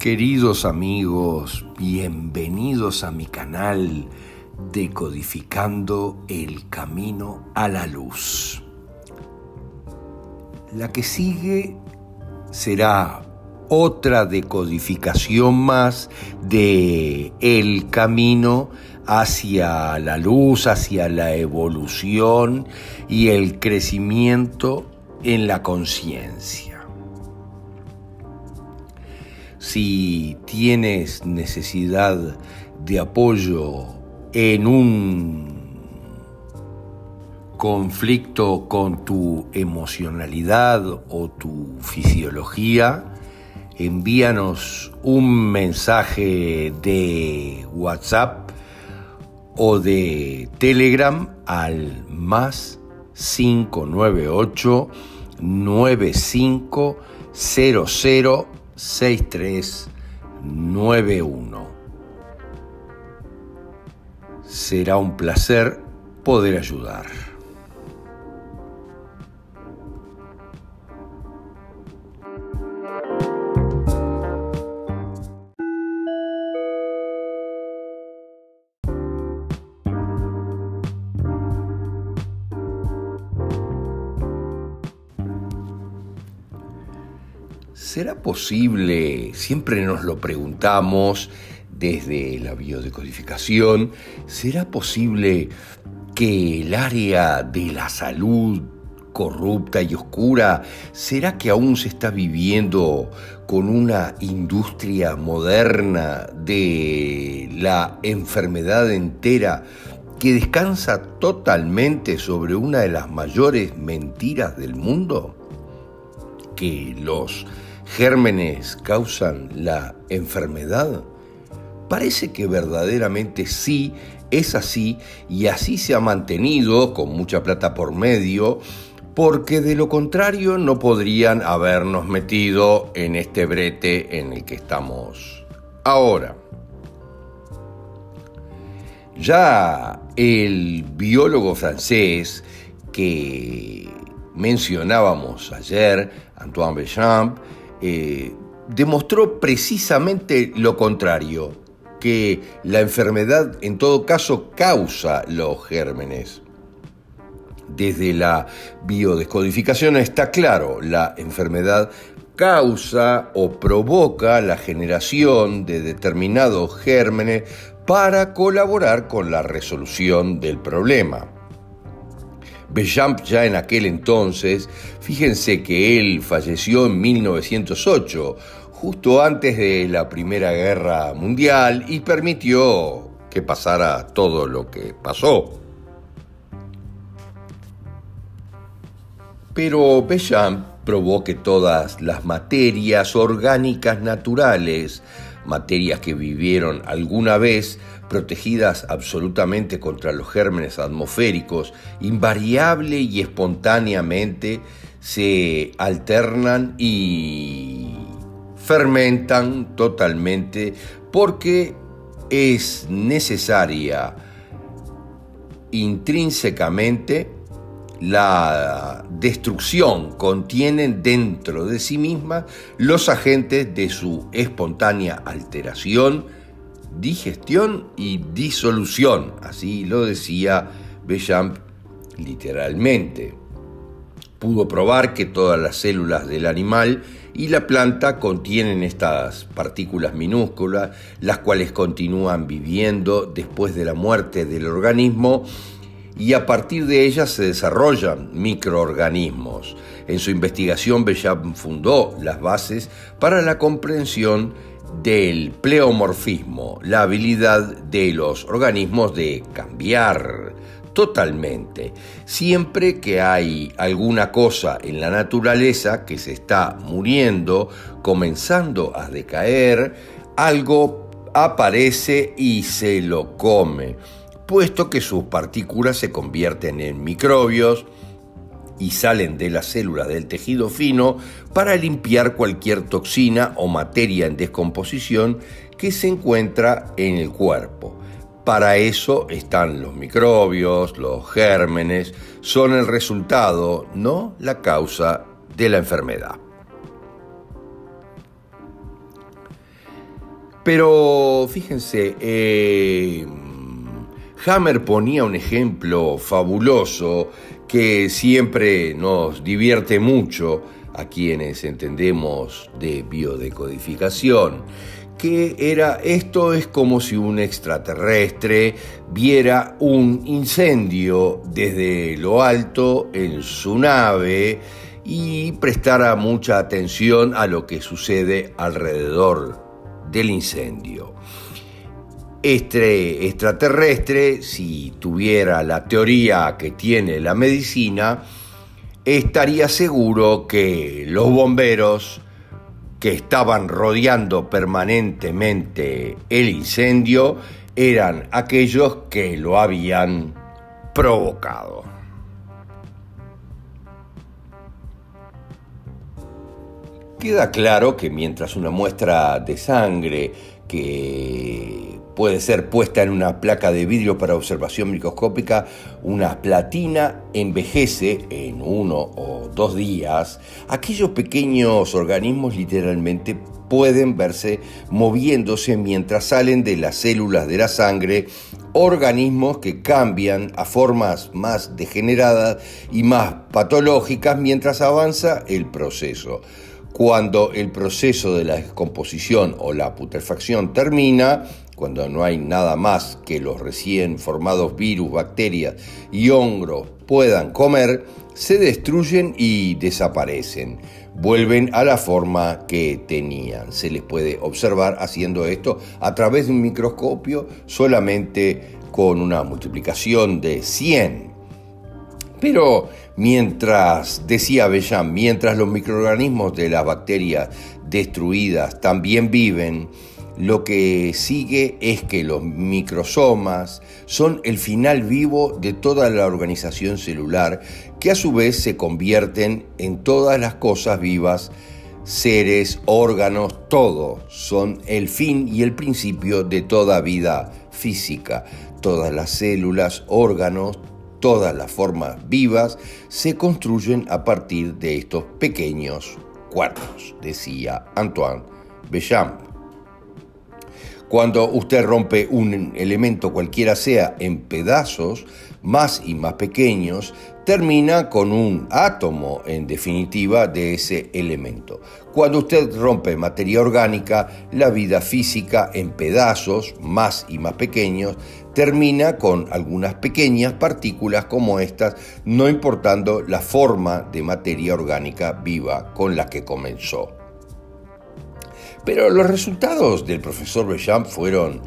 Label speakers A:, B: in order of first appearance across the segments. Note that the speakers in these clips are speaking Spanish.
A: Queridos amigos, bienvenidos a mi canal Decodificando el Camino a la Luz. La que sigue será otra decodificación más de el camino hacia la luz, hacia la evolución y el crecimiento en la conciencia. Si tienes necesidad de apoyo en un conflicto con tu emocionalidad o tu fisiología, envíanos un mensaje de WhatsApp o de Telegram al más 598 9500 6391. Será un placer poder ayudar. ¿Será posible, siempre nos lo preguntamos desde la biodecodificación, ¿será posible que el área de la salud corrupta y oscura, ¿será que aún se está viviendo con una industria moderna de la enfermedad entera que descansa totalmente sobre una de las mayores mentiras del mundo? Que los gérmenes causan la enfermedad? Parece que verdaderamente sí es así y así se ha mantenido con mucha plata por medio, porque de lo contrario no podrían habernos metido en este brete en el que estamos ahora. Ya el biólogo francés que mencionábamos ayer, Antoine Béchamp, eh, demostró precisamente lo contrario, que la enfermedad en todo caso causa los gérmenes. Desde la biodescodificación está claro, la enfermedad causa o provoca la generación de determinados gérmenes para colaborar con la resolución del problema. Béchamp ya en aquel entonces, fíjense que él falleció en 1908, justo antes de la Primera Guerra Mundial, y permitió que pasara todo lo que pasó. Pero Béchamp probó que todas las materias orgánicas naturales, materias que vivieron alguna vez, protegidas absolutamente contra los gérmenes atmosféricos, invariable y espontáneamente se alternan y fermentan totalmente porque es necesaria intrínsecamente la destrucción, contienen dentro de sí mismas los agentes de su espontánea alteración, digestión y disolución, así lo decía Béchamp literalmente. Pudo probar que todas las células del animal y la planta contienen estas partículas minúsculas, las cuales continúan viviendo después de la muerte del organismo y a partir de ellas se desarrollan microorganismos. En su investigación, Béchamp fundó las bases para la comprensión del pleomorfismo, la habilidad de los organismos de cambiar totalmente. Siempre que hay alguna cosa en la naturaleza que se está muriendo, comenzando a decaer, algo aparece y se lo come, puesto que sus partículas se convierten en microbios, y salen de las células del tejido fino para limpiar cualquier toxina o materia en descomposición que se encuentra en el cuerpo. Para eso están los microbios, los gérmenes, son el resultado, no la causa de la enfermedad. Pero fíjense, eh, Hammer ponía un ejemplo fabuloso que siempre nos divierte mucho a quienes entendemos de biodecodificación, que era esto es como si un extraterrestre viera un incendio desde lo alto en su nave y prestara mucha atención a lo que sucede alrededor del incendio. Este extraterrestre, si tuviera la teoría que tiene la medicina, estaría seguro que los bomberos que estaban rodeando permanentemente el incendio eran aquellos que lo habían provocado. Queda claro que mientras una muestra de sangre que puede ser puesta en una placa de vidrio para observación microscópica, una platina envejece en uno o dos días, aquellos pequeños organismos literalmente pueden verse moviéndose mientras salen de las células de la sangre organismos que cambian a formas más degeneradas y más patológicas mientras avanza el proceso. Cuando el proceso de la descomposición o la putrefacción termina, cuando no hay nada más que los recién formados virus, bacterias y hongos puedan comer, se destruyen y desaparecen. Vuelven a la forma que tenían. Se les puede observar haciendo esto a través de un microscopio solamente con una multiplicación de 100. Pero Mientras, decía Bellán, mientras los microorganismos de las bacterias destruidas también viven, lo que sigue es que los microsomas son el final vivo de toda la organización celular, que a su vez se convierten en todas las cosas vivas, seres, órganos, todo, son el fin y el principio de toda vida física. Todas las células, órganos, Todas las formas vivas se construyen a partir de estos pequeños cuartos, decía Antoine Béchamp. Cuando usted rompe un elemento cualquiera sea en pedazos más y más pequeños, termina con un átomo en definitiva de ese elemento. Cuando usted rompe materia orgánica, la vida física en pedazos más y más pequeños, termina con algunas pequeñas partículas como estas, no importando la forma de materia orgánica viva con la que comenzó. Pero los resultados del profesor Bechamp fueron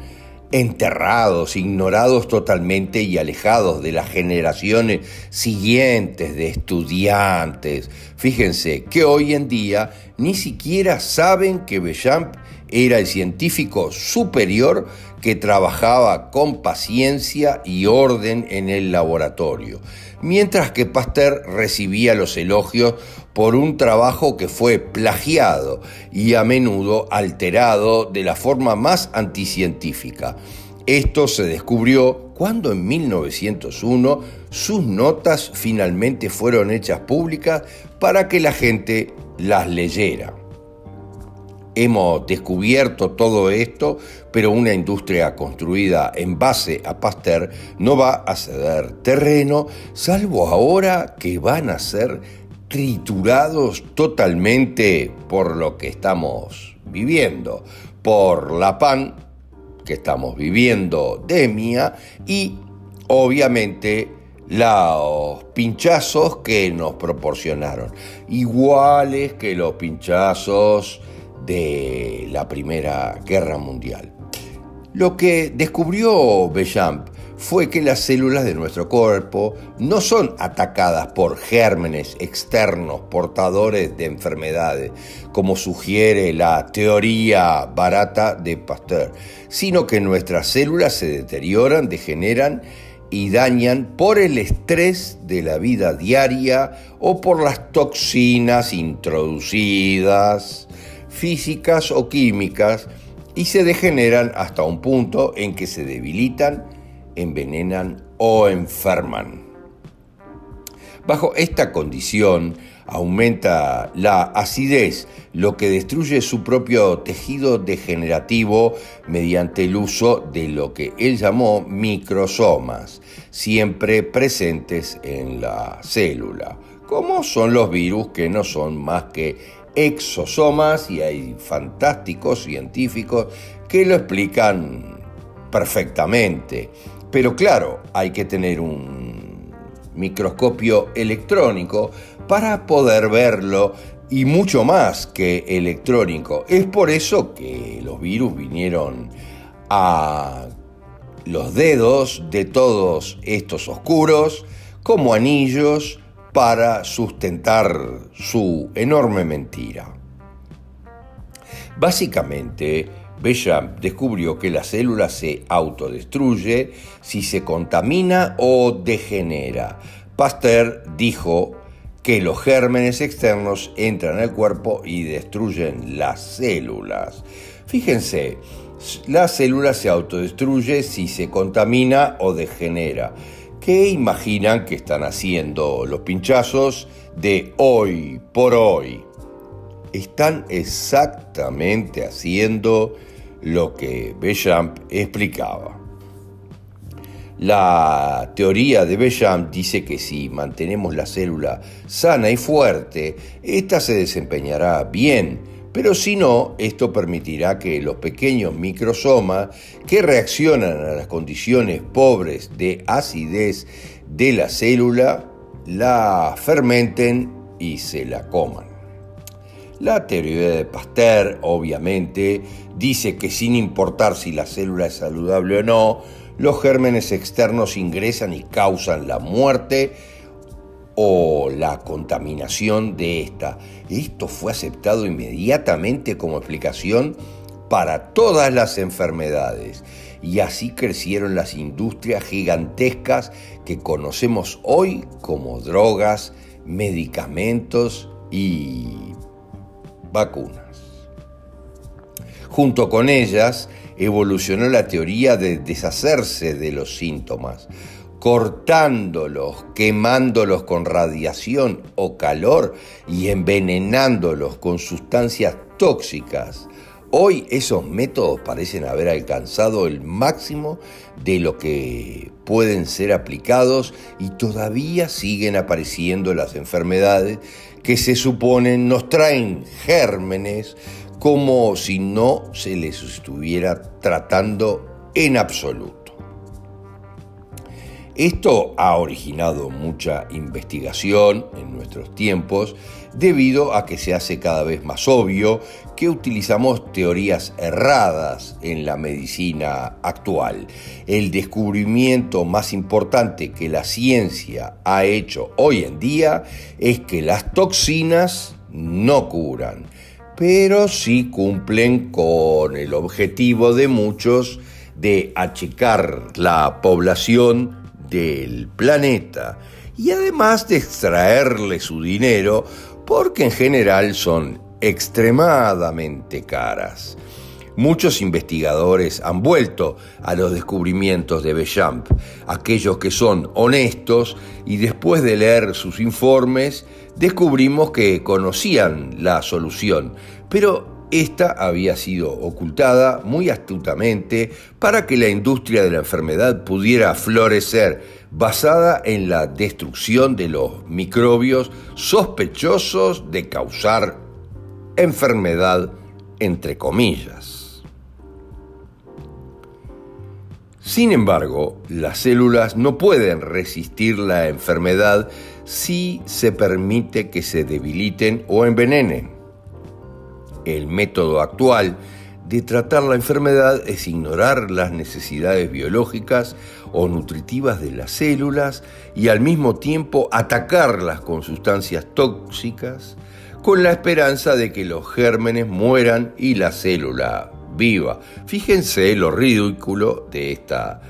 A: enterrados, ignorados totalmente y alejados de las generaciones siguientes de estudiantes. Fíjense que hoy en día ni siquiera saben que Bechamp era el científico superior que trabajaba con paciencia y orden en el laboratorio, mientras que Pasteur recibía los elogios por un trabajo que fue plagiado y a menudo alterado de la forma más anticientífica. Esto se descubrió cuando en 1901 sus notas finalmente fueron hechas públicas para que la gente las leyera. Hemos descubierto todo esto, pero una industria construida en base a Pasteur no va a ceder terreno, salvo ahora que van a ser triturados totalmente por lo que estamos viviendo, por la PAN que estamos viviendo, DEMIA, y obviamente los pinchazos que nos proporcionaron, iguales que los pinchazos de la Primera Guerra Mundial. Lo que descubrió Bechamp fue que las células de nuestro cuerpo no son atacadas por gérmenes externos portadores de enfermedades, como sugiere la teoría barata de Pasteur, sino que nuestras células se deterioran, degeneran y dañan por el estrés de la vida diaria o por las toxinas introducidas físicas o químicas y se degeneran hasta un punto en que se debilitan, envenenan o enferman. Bajo esta condición aumenta la acidez, lo que destruye su propio tejido degenerativo mediante el uso de lo que él llamó microsomas, siempre presentes en la célula, como son los virus que no son más que exosomas y hay fantásticos científicos que lo explican perfectamente. Pero claro, hay que tener un microscopio electrónico para poder verlo y mucho más que electrónico. Es por eso que los virus vinieron a los dedos de todos estos oscuros como anillos para sustentar su enorme mentira. Básicamente, Besham descubrió que la célula se autodestruye si se contamina o degenera. Pasteur dijo que los gérmenes externos entran al cuerpo y destruyen las células. Fíjense, la célula se autodestruye si se contamina o degenera. ¿Qué imaginan que están haciendo los pinchazos de hoy por hoy? Están exactamente haciendo lo que Bechamp explicaba. La teoría de Bechamp dice que si mantenemos la célula sana y fuerte, ésta se desempeñará bien, pero si no, esto permitirá que los pequeños microsomas que reaccionan a las condiciones pobres de acidez de la célula la fermenten y se la coman. La teoría de Pasteur, obviamente, dice que sin importar si la célula es saludable o no, los gérmenes externos ingresan y causan la muerte o la contaminación de esta. Esto fue aceptado inmediatamente como explicación para todas las enfermedades y así crecieron las industrias gigantescas que conocemos hoy como drogas, medicamentos y vacunas. Junto con ellas evolucionó la teoría de deshacerse de los síntomas, cortándolos, quemándolos con radiación o calor y envenenándolos con sustancias tóxicas. Hoy esos métodos parecen haber alcanzado el máximo de lo que pueden ser aplicados y todavía siguen apareciendo las enfermedades que se suponen nos traen gérmenes como si no se les estuviera tratando en absoluto. Esto ha originado mucha investigación en nuestros tiempos debido a que se hace cada vez más obvio que utilizamos teorías erradas en la medicina actual. El descubrimiento más importante que la ciencia ha hecho hoy en día es que las toxinas no curan, pero sí cumplen con el objetivo de muchos de achicar la población del planeta y además de extraerle su dinero porque en general son extremadamente caras. Muchos investigadores han vuelto a los descubrimientos de Bechamp, aquellos que son honestos y después de leer sus informes descubrimos que conocían la solución, pero esta había sido ocultada muy astutamente para que la industria de la enfermedad pudiera florecer, basada en la destrucción de los microbios sospechosos de causar enfermedad, entre comillas. Sin embargo, las células no pueden resistir la enfermedad si se permite que se debiliten o envenenen. El método actual de tratar la enfermedad es ignorar las necesidades biológicas o nutritivas de las células y al mismo tiempo atacarlas con sustancias tóxicas con la esperanza de que los gérmenes mueran y la célula viva. Fíjense lo ridículo de esta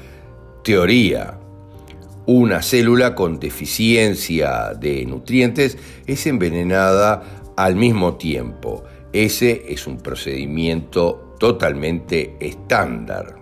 A: teoría. Una célula con deficiencia de nutrientes es envenenada al mismo tiempo ese es un procedimiento totalmente estándar.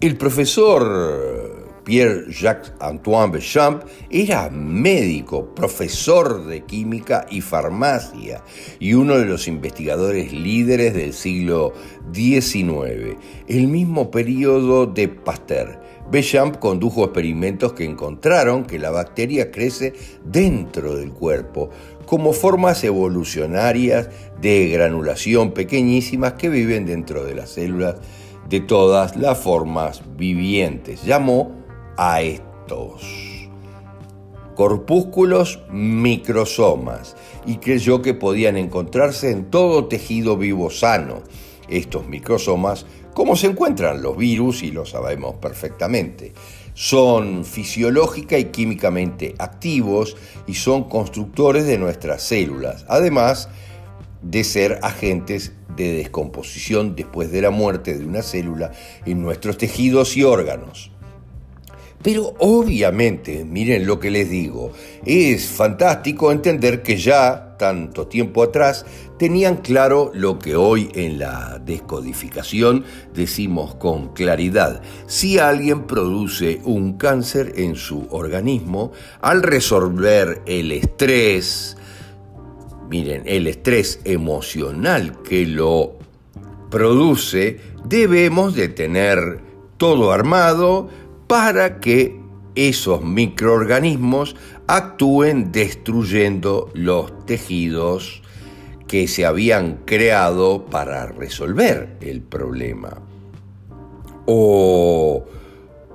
A: El profesor Pierre-Jacques Antoine Béchamp era médico, profesor de química y farmacia y uno de los investigadores líderes del siglo XIX, el mismo periodo de Pasteur. Béchamp condujo experimentos que encontraron que la bacteria crece dentro del cuerpo, como formas evolucionarias de granulación pequeñísimas que viven dentro de las células de todas las formas vivientes. Llamó a estos corpúsculos microsomas y creyó que podían encontrarse en todo tejido vivo sano. Estos microsomas, como se encuentran los virus y lo sabemos perfectamente, son fisiológica y químicamente activos y son constructores de nuestras células, además de ser agentes de descomposición después de la muerte de una célula en nuestros tejidos y órganos. Pero obviamente, miren lo que les digo, es fantástico entender que ya, tanto tiempo atrás, tenían claro lo que hoy en la descodificación decimos con claridad. Si alguien produce un cáncer en su organismo, al resolver el estrés, miren, el estrés emocional que lo produce, debemos de tener todo armado, para que esos microorganismos actúen destruyendo los tejidos que se habían creado para resolver el problema. O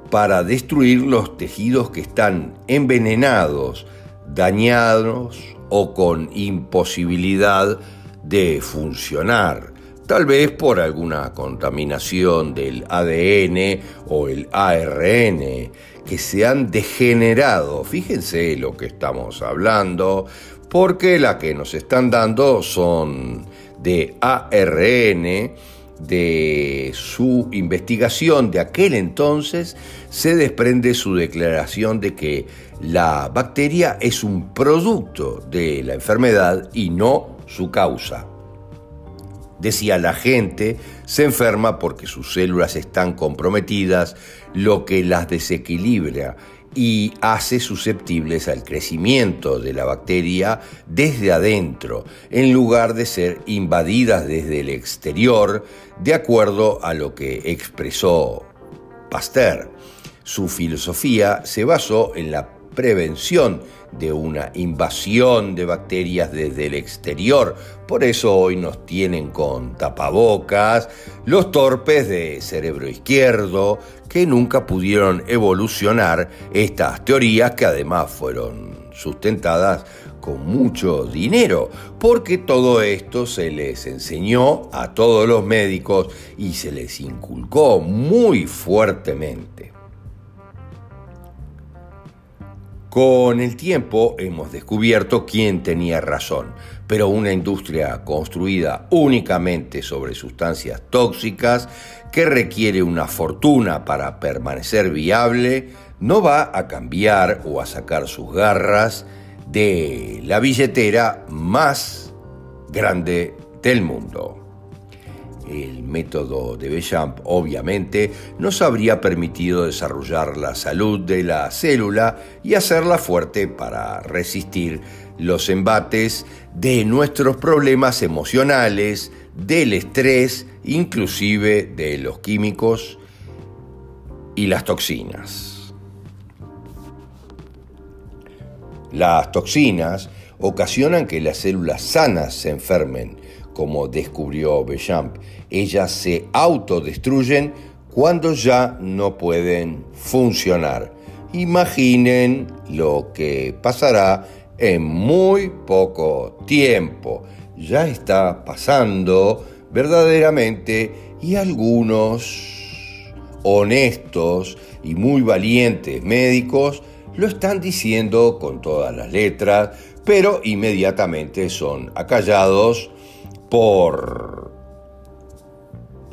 A: para destruir los tejidos que están envenenados, dañados o con imposibilidad de funcionar tal vez por alguna contaminación del ADN o el ARN que se han degenerado. Fíjense lo que estamos hablando, porque la que nos están dando son de ARN, de su investigación de aquel entonces, se desprende su declaración de que la bacteria es un producto de la enfermedad y no su causa. Decía la gente, se enferma porque sus células están comprometidas, lo que las desequilibra y hace susceptibles al crecimiento de la bacteria desde adentro, en lugar de ser invadidas desde el exterior, de acuerdo a lo que expresó Pasteur. Su filosofía se basó en la prevención de una invasión de bacterias desde el exterior. Por eso hoy nos tienen con tapabocas los torpes de cerebro izquierdo que nunca pudieron evolucionar estas teorías que además fueron sustentadas con mucho dinero, porque todo esto se les enseñó a todos los médicos y se les inculcó muy fuertemente. Con el tiempo hemos descubierto quién tenía razón, pero una industria construida únicamente sobre sustancias tóxicas que requiere una fortuna para permanecer viable no va a cambiar o a sacar sus garras de la billetera más grande del mundo. El método de Béchamp obviamente nos habría permitido desarrollar la salud de la célula y hacerla fuerte para resistir los embates de nuestros problemas emocionales, del estrés, inclusive de los químicos y las toxinas. Las toxinas ocasionan que las células sanas se enfermen, como descubrió Béchamp. Ellas se autodestruyen cuando ya no pueden funcionar. Imaginen lo que pasará en muy poco tiempo. Ya está pasando verdaderamente y algunos honestos y muy valientes médicos lo están diciendo con todas las letras, pero inmediatamente son acallados por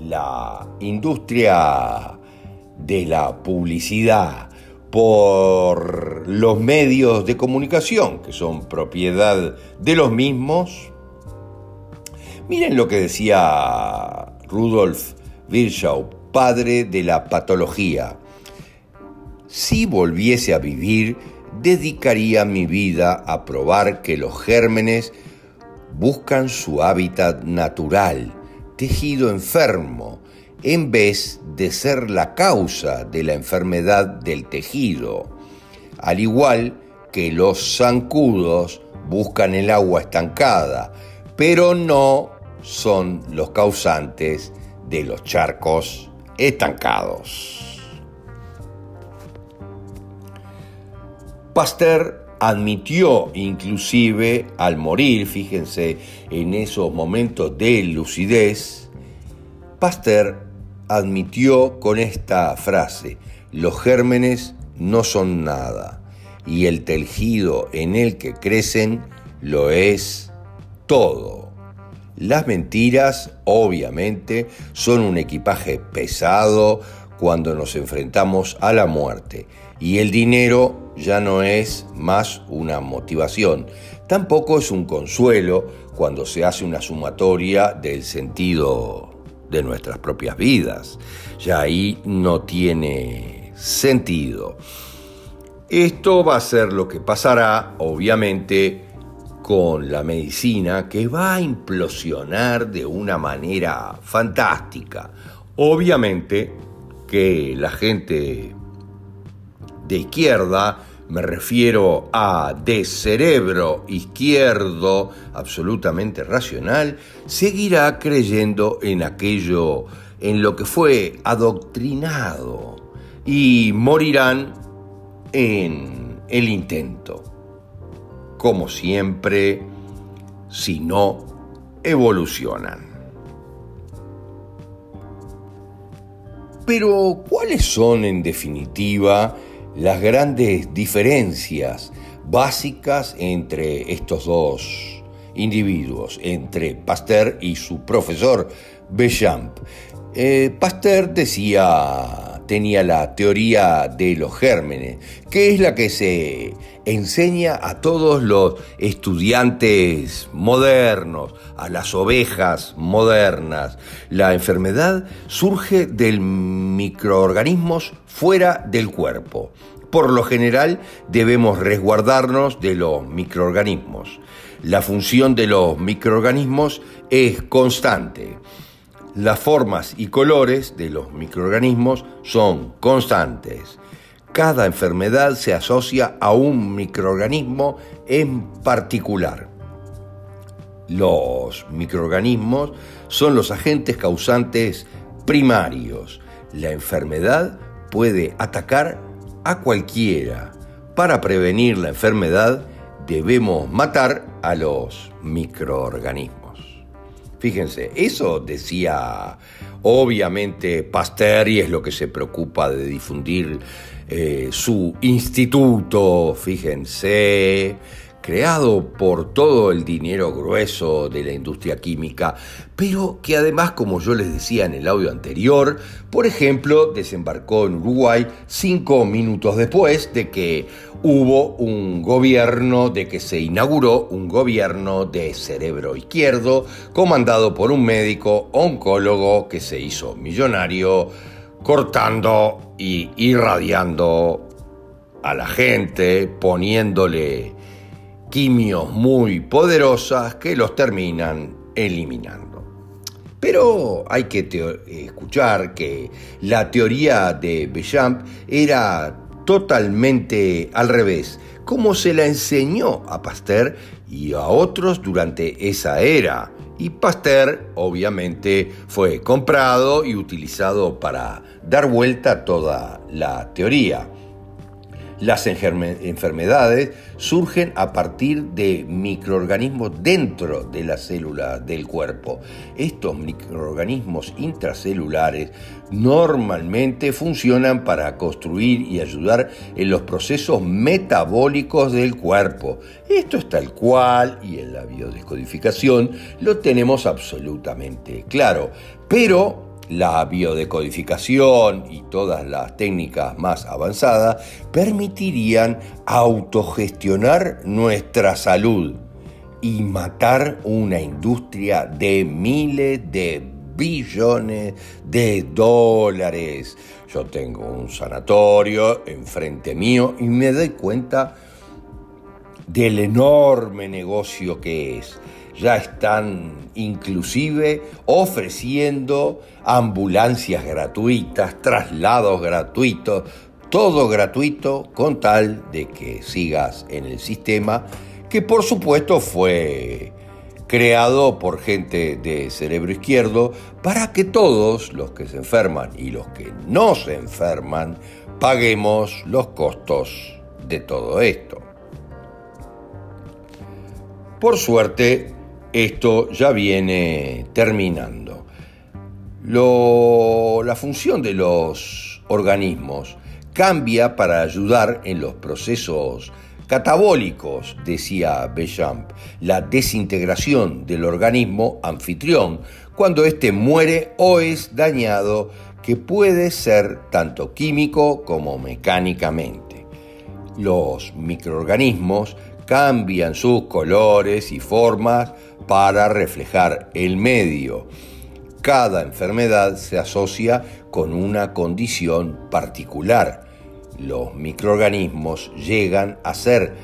A: la industria de la publicidad, por los medios de comunicación, que son propiedad de los mismos. Miren lo que decía Rudolf Virchow, padre de la patología. Si volviese a vivir, dedicaría mi vida a probar que los gérmenes buscan su hábitat natural, tejido enfermo, en vez de ser la causa de la enfermedad del tejido, al igual que los zancudos buscan el agua estancada, pero no son los causantes de los charcos estancados. Pasteur admitió inclusive al morir, fíjense en esos momentos de lucidez, Pasteur admitió con esta frase, los gérmenes no son nada y el tejido en el que crecen lo es todo. Las mentiras, obviamente, son un equipaje pesado cuando nos enfrentamos a la muerte y el dinero ya no es más una motivación, tampoco es un consuelo cuando se hace una sumatoria del sentido de nuestras propias vidas. Ya ahí no tiene sentido. Esto va a ser lo que pasará, obviamente, con la medicina que va a implosionar de una manera fantástica. Obviamente que la gente de izquierda, me refiero a de cerebro izquierdo absolutamente racional, seguirá creyendo en aquello en lo que fue adoctrinado y morirán en el intento como siempre, si no evolucionan. Pero, ¿cuáles son en definitiva las grandes diferencias básicas entre estos dos individuos, entre Pasteur y su profesor Bechamp? Eh, Pasteur decía tenía la teoría de los gérmenes, que es la que se enseña a todos los estudiantes modernos, a las ovejas modernas. La enfermedad surge de microorganismos fuera del cuerpo. Por lo general debemos resguardarnos de los microorganismos. La función de los microorganismos es constante. Las formas y colores de los microorganismos son constantes. Cada enfermedad se asocia a un microorganismo en particular. Los microorganismos son los agentes causantes primarios. La enfermedad puede atacar a cualquiera. Para prevenir la enfermedad debemos matar a los microorganismos. Fíjense, eso decía obviamente Pasteur y es lo que se preocupa de difundir eh, su instituto, fíjense, creado por todo el dinero grueso de la industria química, pero que además, como yo les decía en el audio anterior, por ejemplo, desembarcó en Uruguay cinco minutos después de que hubo un gobierno, de que se inauguró un gobierno de cerebro izquierdo, comandado por un médico oncólogo que se hizo millonario, cortando y irradiando a la gente, poniéndole quimios muy poderosas que los terminan eliminando. Pero hay que escuchar que la teoría de Bechamp era totalmente al revés, como se la enseñó a Pasteur y a otros durante esa era. Y Pasteur obviamente fue comprado y utilizado para dar vuelta a toda la teoría. Las enfermedades surgen a partir de microorganismos dentro de la célula del cuerpo. Estos microorganismos intracelulares normalmente funcionan para construir y ayudar en los procesos metabólicos del cuerpo. Esto es tal cual y en la biodescodificación lo tenemos absolutamente claro. Pero la biodecodificación y todas las técnicas más avanzadas permitirían autogestionar nuestra salud y matar una industria de miles de billones de dólares. Yo tengo un sanatorio enfrente mío y me doy cuenta del enorme negocio que es. Ya están inclusive ofreciendo ambulancias gratuitas, traslados gratuitos, todo gratuito con tal de que sigas en el sistema que por supuesto fue creado por gente de cerebro izquierdo para que todos los que se enferman y los que no se enferman paguemos los costos de todo esto. Por suerte, esto ya viene terminando. la función de los organismos cambia para ayudar en los procesos catabólicos, decía Bechamp, la desintegración del organismo anfitrión cuando éste muere o es dañado, que puede ser tanto químico como mecánicamente. Los microorganismos cambian sus colores y formas para reflejar el medio. Cada enfermedad se asocia con una condición particular los microorganismos llegan a ser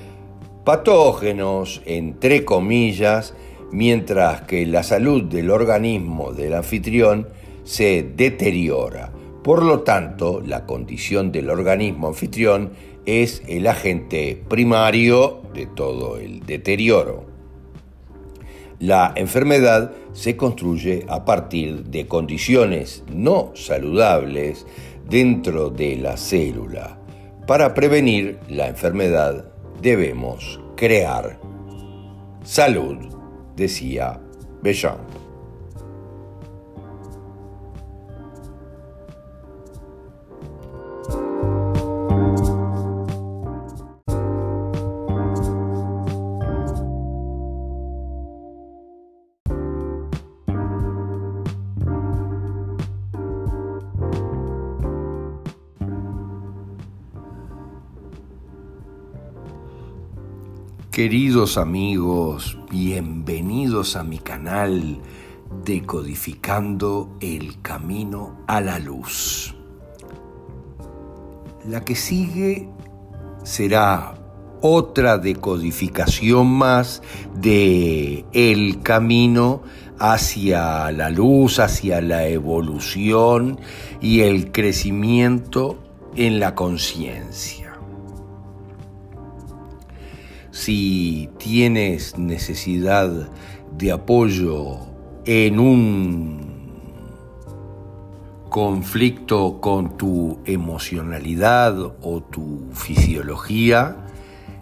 A: patógenos, entre comillas, mientras que la salud del organismo del anfitrión se deteriora. Por lo tanto, la condición del organismo anfitrión es el agente primario de todo el deterioro. La enfermedad se construye a partir de condiciones no saludables dentro de la célula. Para prevenir la enfermedad debemos crear salud, decía Bechamp. Queridos amigos, bienvenidos a mi canal Decodificando el Camino a la Luz. La que sigue será otra decodificación más de el camino hacia la luz, hacia la evolución y el crecimiento en la conciencia. Si tienes necesidad de apoyo en un conflicto con tu emocionalidad o tu fisiología,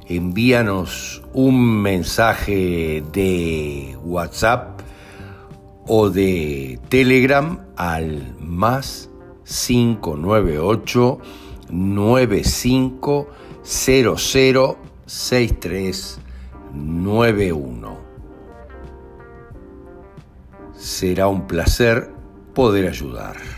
A: envíanos un mensaje de WhatsApp o de Telegram al más 598 9500 6391. Será un placer poder ayudar.